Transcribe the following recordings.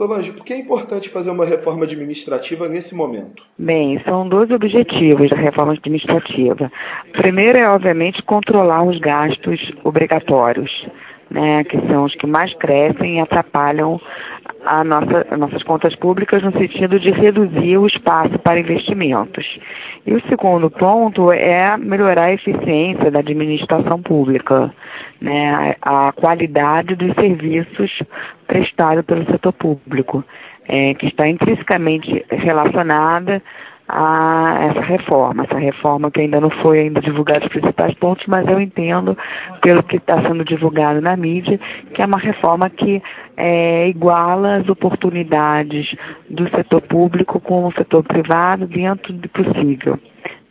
Solange, por que é importante fazer uma reforma administrativa nesse momento? Bem, são dois objetivos da reforma administrativa. O primeiro é, obviamente, controlar os gastos obrigatórios, né, que são os que mais crescem e atrapalham a nossa, as nossas contas públicas no sentido de reduzir o espaço para investimentos. E o segundo ponto é melhorar a eficiência da administração pública, né, a qualidade dos serviços prestados pelo setor público, é, que está intrinsecamente relacionada a essa reforma, essa reforma que ainda não foi ainda divulgada os principais pontos, mas eu entendo, pelo que está sendo divulgado na mídia, que é uma reforma que é, iguala as oportunidades do setor público com o setor privado dentro do possível.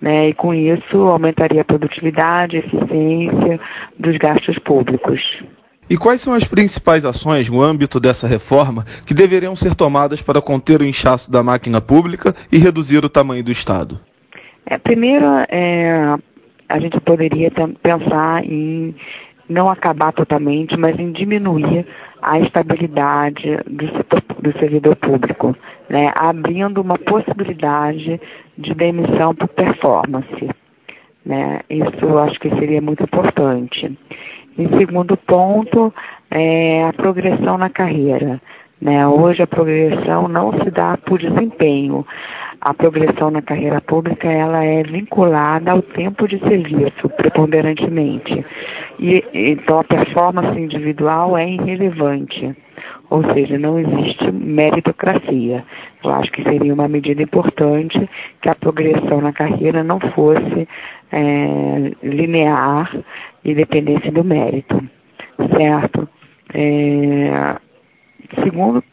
Né, e com isso aumentaria a produtividade, a eficiência dos gastos públicos. E quais são as principais ações no âmbito dessa reforma que deveriam ser tomadas para conter o inchaço da máquina pública e reduzir o tamanho do Estado? É, primeiro, é, a gente poderia pensar em não acabar totalmente, mas em diminuir a estabilidade do, setor, do servidor público, né, abrindo uma possibilidade de demissão por performance. Né? Isso acho que seria muito importante. Em segundo ponto, é a progressão na carreira. Né? Hoje a progressão não se dá por desempenho. A progressão na carreira pública ela é vinculada ao tempo de serviço, preponderantemente. E, então a performance individual é irrelevante. Ou seja, não existe meritocracia. Eu acho que seria uma medida importante que a progressão na carreira não fosse é, linear e dependesse do mérito, certo? É, segundo,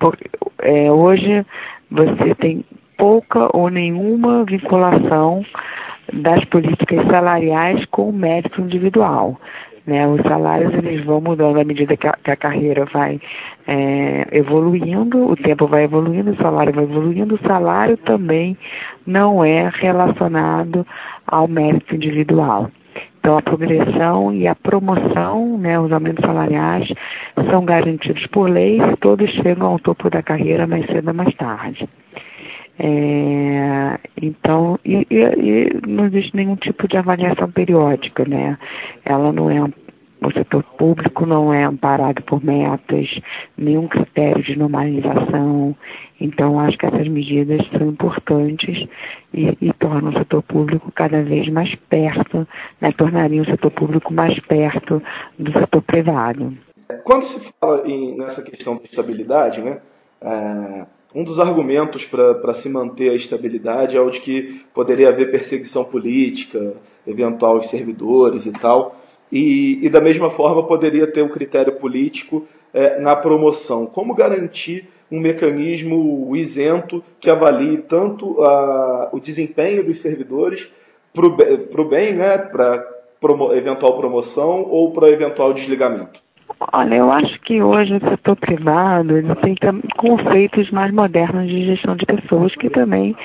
é, hoje você tem pouca ou nenhuma vinculação das políticas salariais com o mérito individual. Né? Os salários eles vão mudando à medida que a, que a carreira vai é, evoluindo, o tempo vai evoluindo, o salário vai evoluindo, o salário também não é relacionado ao mérito individual. Então, a progressão e a promoção, né, os aumentos salariais, são garantidos por lei todos chegam ao topo da carreira mais cedo ou mais tarde. É, então, e, e, e, não existe nenhum tipo de avaliação periódica, né? Ela não é o setor público não é amparado por metas, nenhum critério de normalização. Então, acho que essas medidas são importantes e, e tornam o setor público cada vez mais perto, né? tornariam o setor público mais perto do setor privado. Quando se fala em, nessa questão de estabilidade, né? É um dos argumentos para se manter a estabilidade é o de que poderia haver perseguição política, eventual aos servidores e tal, e, e da mesma forma poderia ter o um critério político é, na promoção. Como garantir um mecanismo isento que avalie tanto a, o desempenho dos servidores para o bem, né, para promo, eventual promoção ou para eventual desligamento? Olha, eu acho que hoje o setor privado ele tem conceitos mais modernos de gestão de pessoas que também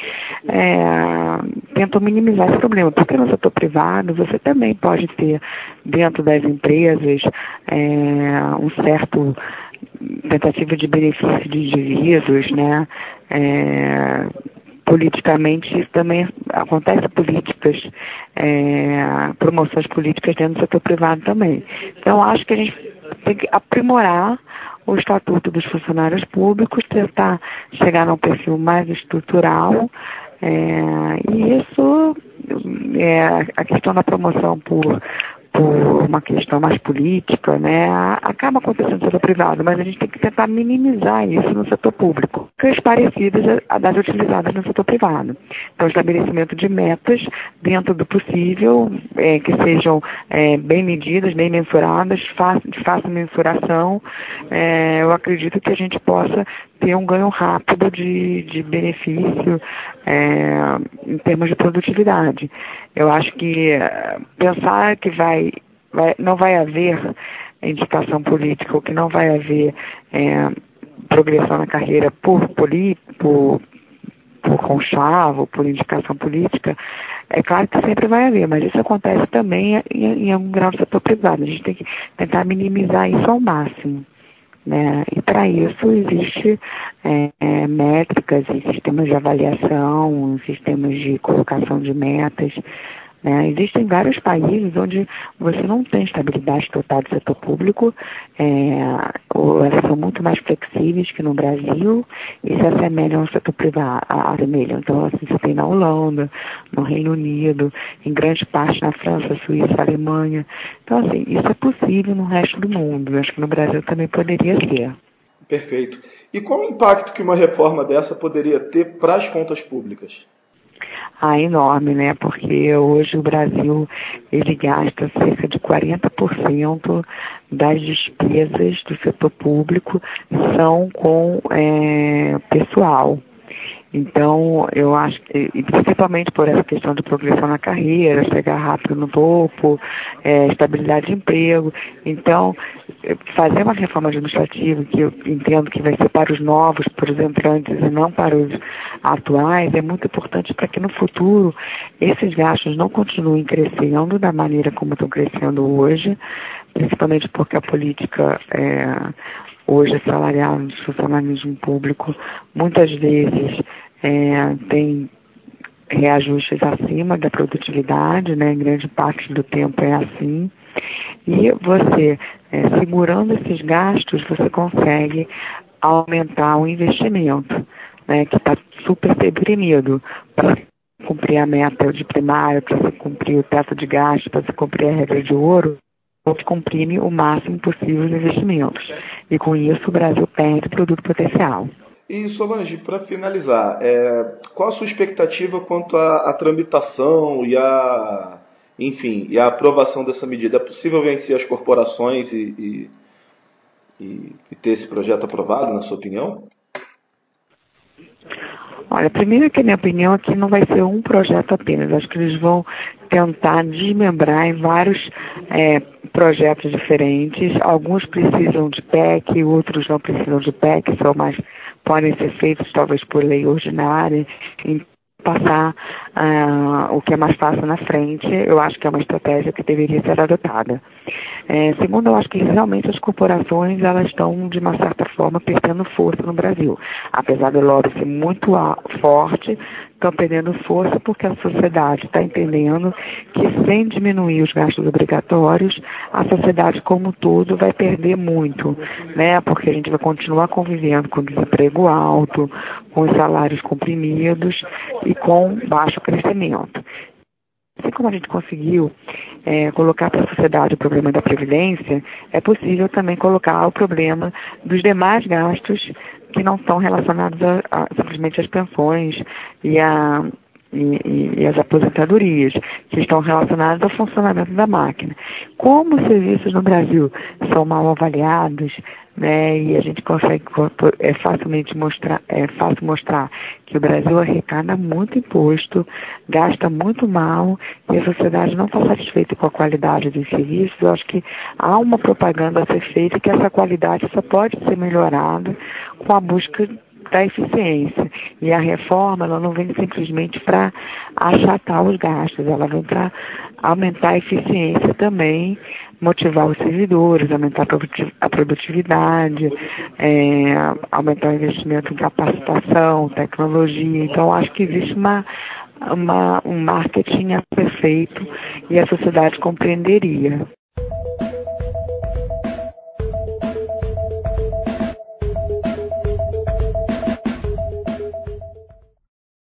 é, tentam minimizar esse problema. Porque no setor privado você também pode ter dentro das empresas é, um certo tentativa de benefício de indivíduos, né? É, politicamente também acontece políticas, é, promoções políticas dentro do setor privado também. Então acho que a gente tem que aprimorar o estatuto dos funcionários públicos, tentar chegar num perfil mais estrutural. É, e isso é a questão da promoção por por uma questão mais política, né, acaba acontecendo no setor privado, mas a gente tem que tentar minimizar isso no setor público, que parecidas das utilizadas no setor privado. Então, estabelecimento de metas dentro do possível, é, que sejam é, bem medidas, bem mensuradas, de fácil mensuração. É, eu acredito que a gente possa ter um ganho rápido de, de benefício é, em termos de produtividade. Eu acho que eh, pensar que vai, vai, não vai haver indicação política ou que não vai haver é, progressão na carreira por, poli, por, conchavo, por indicação política, é claro que sempre vai haver, mas isso acontece também em, em algum grau do setor privado. A gente tem que tentar minimizar isso ao máximo. Né? E para isso existe é, é, métricas e sistemas de avaliação, sistemas de colocação de metas. Né? Existem vários países onde você não tem estabilidade total do setor público, é, ou elas são muito mais flexíveis que no Brasil e se assemelham ao setor privado. Assemelham. Então, assim, você tem na Holanda, no Reino Unido, em grande parte na França, Suíça, Alemanha. Então, assim, isso é possível no resto do mundo. Eu acho que no Brasil também poderia ser. Perfeito. E qual o impacto que uma reforma dessa poderia ter para as contas públicas? Ah, enorme, né? Porque hoje o Brasil ele gasta cerca de 40% das despesas do setor público são com é, pessoal. Então, eu acho que, principalmente por essa questão de progressão na carreira, chegar rápido no topo, é, estabilidade de emprego. Então, fazer uma reforma administrativa, que eu entendo que vai ser para os novos, para os entrantes e não para os atuais, é muito importante para que no futuro esses gastos não continuem crescendo da maneira como estão crescendo hoje, principalmente porque a política é, hoje salarial do funcionalismo público muitas vezes é, tem reajustes acima da produtividade, né? Grande parte do tempo é assim. E você, é, segurando esses gastos, você consegue aumentar o investimento, né? Que está super deprimido para cumprir a meta de primário, para se cumprir o teto de gastos, para se cumprir a regra de ouro, que comprime o máximo possível os investimentos. E com isso o Brasil perde produto potencial. E Solange, para finalizar, é, qual a sua expectativa quanto à, à, tramitação e a, enfim, e a aprovação dessa medida? É possível vencer as corporações e, e, e ter esse projeto aprovado, na sua opinião? Olha, primeiro que a minha opinião é que não vai ser um projeto apenas. Acho que eles vão tentar desmembrar em vários é, projetos diferentes. Alguns precisam de PEC, outros não precisam de PEC, são mais podem ser feitos talvez por lei ordinária, em passar uh, o que é mais fácil na frente, eu acho que é uma estratégia que deveria ser adotada. É, segundo, eu acho que realmente as corporações elas estão, de uma certa forma, perdendo força no Brasil. Apesar do lobby ser muito forte, estão perdendo força porque a sociedade está entendendo que sem diminuir os gastos obrigatórios, a sociedade como um todo vai perder muito, né? Porque a gente vai continuar convivendo com desemprego alto, com os salários comprimidos e com baixo crescimento. Assim como a gente conseguiu é, colocar para a sociedade o problema da previdência, é possível também colocar o problema dos demais gastos que não estão relacionados a, a, simplesmente às pensões e, a, e, e, as aposentadorias, que estão relacionadas ao funcionamento da máquina. Como os serviços no Brasil são mal avaliados, né, e a gente consegue é facilmente mostrar, é fácil mostrar que o Brasil arrecada muito imposto, gasta muito mal e a sociedade não está satisfeita com a qualidade dos serviços. Eu acho que há uma propaganda a ser feita que essa qualidade só pode ser melhorada com a busca da eficiência. E a reforma, ela não vem simplesmente para achatar os gastos, ela vem para aumentar a eficiência também, motivar os servidores, aumentar a produtividade, é, aumentar o investimento em capacitação, tecnologia. Então, acho que existe uma, uma, um marketing a ser feito e a sociedade compreenderia.